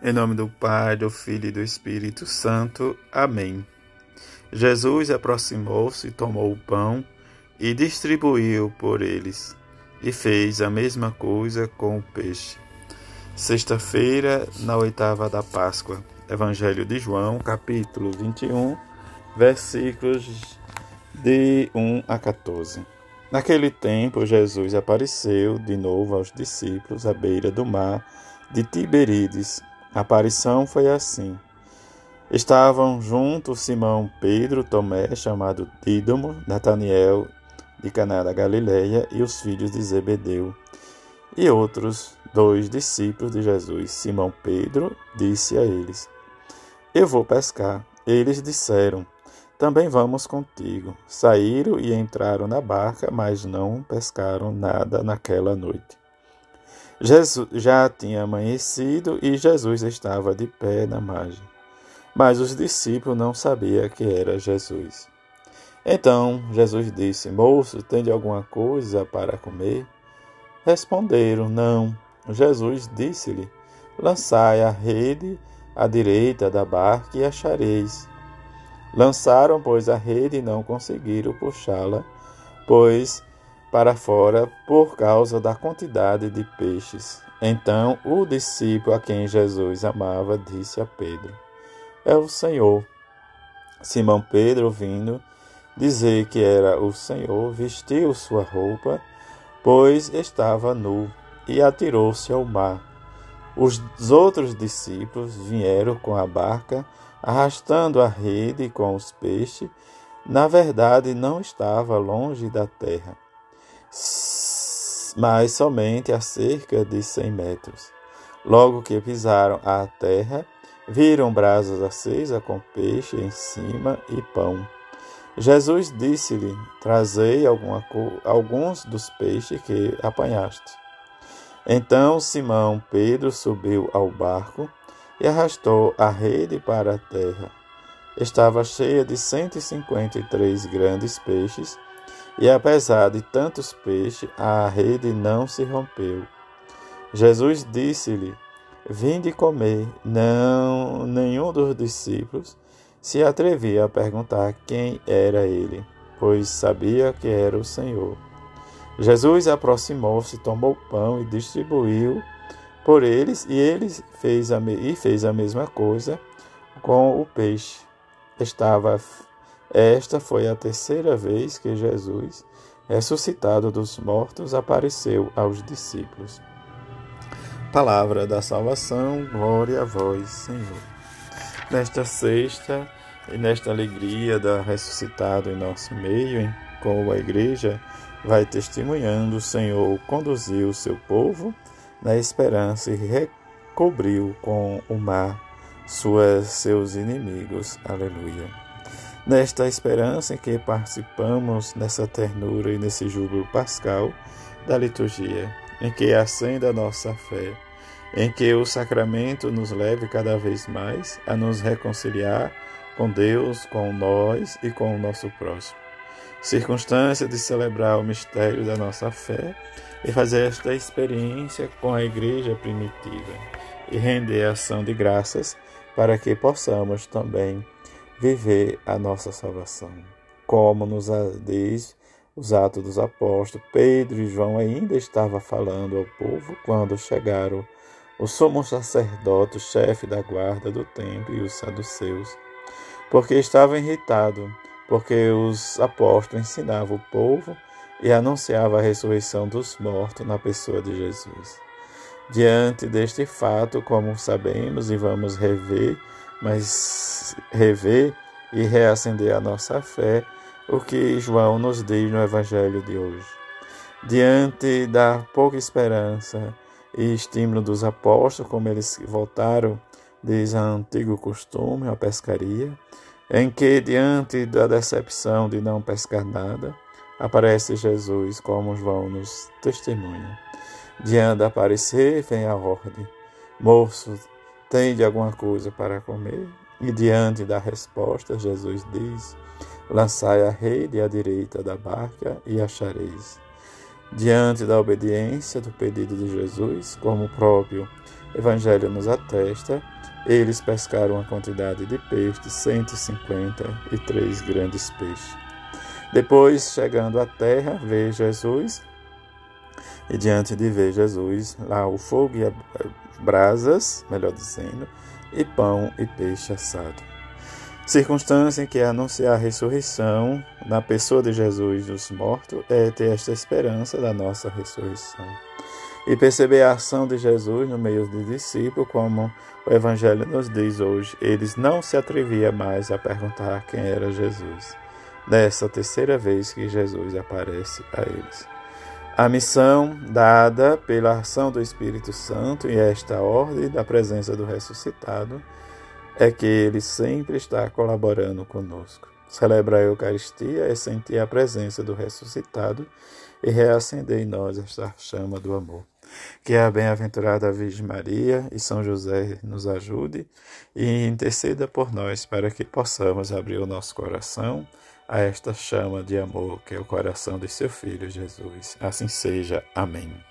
Em nome do Pai, do Filho e do Espírito Santo. Amém. Jesus aproximou-se, tomou o pão e distribuiu por eles, e fez a mesma coisa com o peixe. Sexta-feira, na oitava da Páscoa. Evangelho de João, capítulo 21, versículos de 1 a 14. Naquele tempo, Jesus apareceu de novo aos discípulos à beira do mar de Tiberíades a aparição foi assim. Estavam juntos Simão Pedro, Tomé, chamado Dídomo, Nataniel de Caná da Galileia e os filhos de Zebedeu, e outros dois discípulos de Jesus. Simão Pedro disse a eles: Eu vou pescar. Eles disseram: Também vamos contigo. Saíram e entraram na barca, mas não pescaram nada naquela noite. Jesus já tinha amanhecido e Jesus estava de pé na margem. Mas os discípulos não sabiam que era Jesus. Então Jesus disse: Moço, tem alguma coisa para comer? Responderam: Não. Jesus disse-lhe: Lançai a rede à direita da barca e achareis. Lançaram, pois, a rede e não conseguiram puxá-la, pois para fora por causa da quantidade de peixes. Então o discípulo a quem Jesus amava disse a Pedro: É o Senhor. Simão Pedro, ouvindo dizer que era o Senhor, vestiu sua roupa, pois estava nu, e atirou-se ao mar. Os outros discípulos vieram com a barca, arrastando a rede com os peixes. Na verdade, não estava longe da terra mas somente a cerca de cem metros. Logo que pisaram a terra, viram brasas acesas com peixe em cima e pão. Jesus disse-lhe: Trazei alguns dos peixes que apanhaste. Então Simão Pedro subiu ao barco e arrastou a rede para a terra. Estava cheia de cento e cinquenta e três grandes peixes e apesar de tantos peixes, a rede não se rompeu. Jesus disse-lhe: Vinde comer. Não, nenhum dos discípulos se atrevia a perguntar quem era ele, pois sabia que era o Senhor. Jesus aproximou-se, tomou pão e distribuiu por eles, e eles fez a, e fez a mesma coisa com o peixe. Estava esta foi a terceira vez que Jesus, ressuscitado dos mortos, apareceu aos discípulos. Palavra da salvação, glória a vós, Senhor. Nesta sexta e nesta alegria da ressuscitado em nosso meio, em como a igreja vai testemunhando, o Senhor conduziu o seu povo na esperança e recobriu com o mar suas, seus inimigos. Aleluia. Nesta esperança em que participamos nessa ternura e nesse júbilo pascal da liturgia, em que acenda a nossa fé, em que o sacramento nos leve cada vez mais a nos reconciliar com Deus, com nós e com o nosso próximo. Circunstância de celebrar o mistério da nossa fé e fazer esta experiência com a igreja primitiva e render ação de graças para que possamos também viver a nossa salvação. Como nos diz os Atos dos Apóstolos, Pedro e João ainda estavam falando ao povo quando chegaram o sumo sacerdote, o chefe da guarda do templo e os saduceus, porque estavam irritados, porque os apóstolos ensinavam o povo e anunciavam a ressurreição dos mortos na pessoa de Jesus. Diante deste fato, como sabemos e vamos rever mas rever e reacender a nossa fé, o que João nos diz no Evangelho de hoje. Diante da pouca esperança e estímulo dos apóstolos, como eles voltaram, diz a antigo costume, a pescaria, em que, diante da decepção de não pescar nada, aparece Jesus, como João nos testemunha. De aparecer, vem a ordem: Moço, Tende alguma coisa para comer? E diante da resposta, Jesus diz: Lançai a rede à direita da barca e achareis. Diante da obediência do pedido de Jesus, como o próprio Evangelho nos atesta, eles pescaram uma quantidade de peixes, 153 grandes peixes. Depois, chegando à terra, vê Jesus, e diante de ver Jesus, lá o fogo e brasas, melhor dizendo, e pão e peixe assado. Circunstância em que anunciar a ressurreição na pessoa de Jesus dos mortos é ter esta esperança da nossa ressurreição. E perceber a ação de Jesus no meio dos discípulos, como o Evangelho nos diz hoje, eles não se atreviam mais a perguntar quem era Jesus dessa terceira vez que Jesus aparece a eles. A missão dada pela ação do Espírito Santo e esta ordem da presença do ressuscitado é que ele sempre está colaborando conosco. Celebrar a Eucaristia é sentir a presença do ressuscitado e reacender em nós esta chama do amor. Que a bem-aventurada Virgem Maria e São José nos ajude e interceda por nós para que possamos abrir o nosso coração a esta chama de amor que é o coração de seu Filho Jesus. Assim seja. Amém.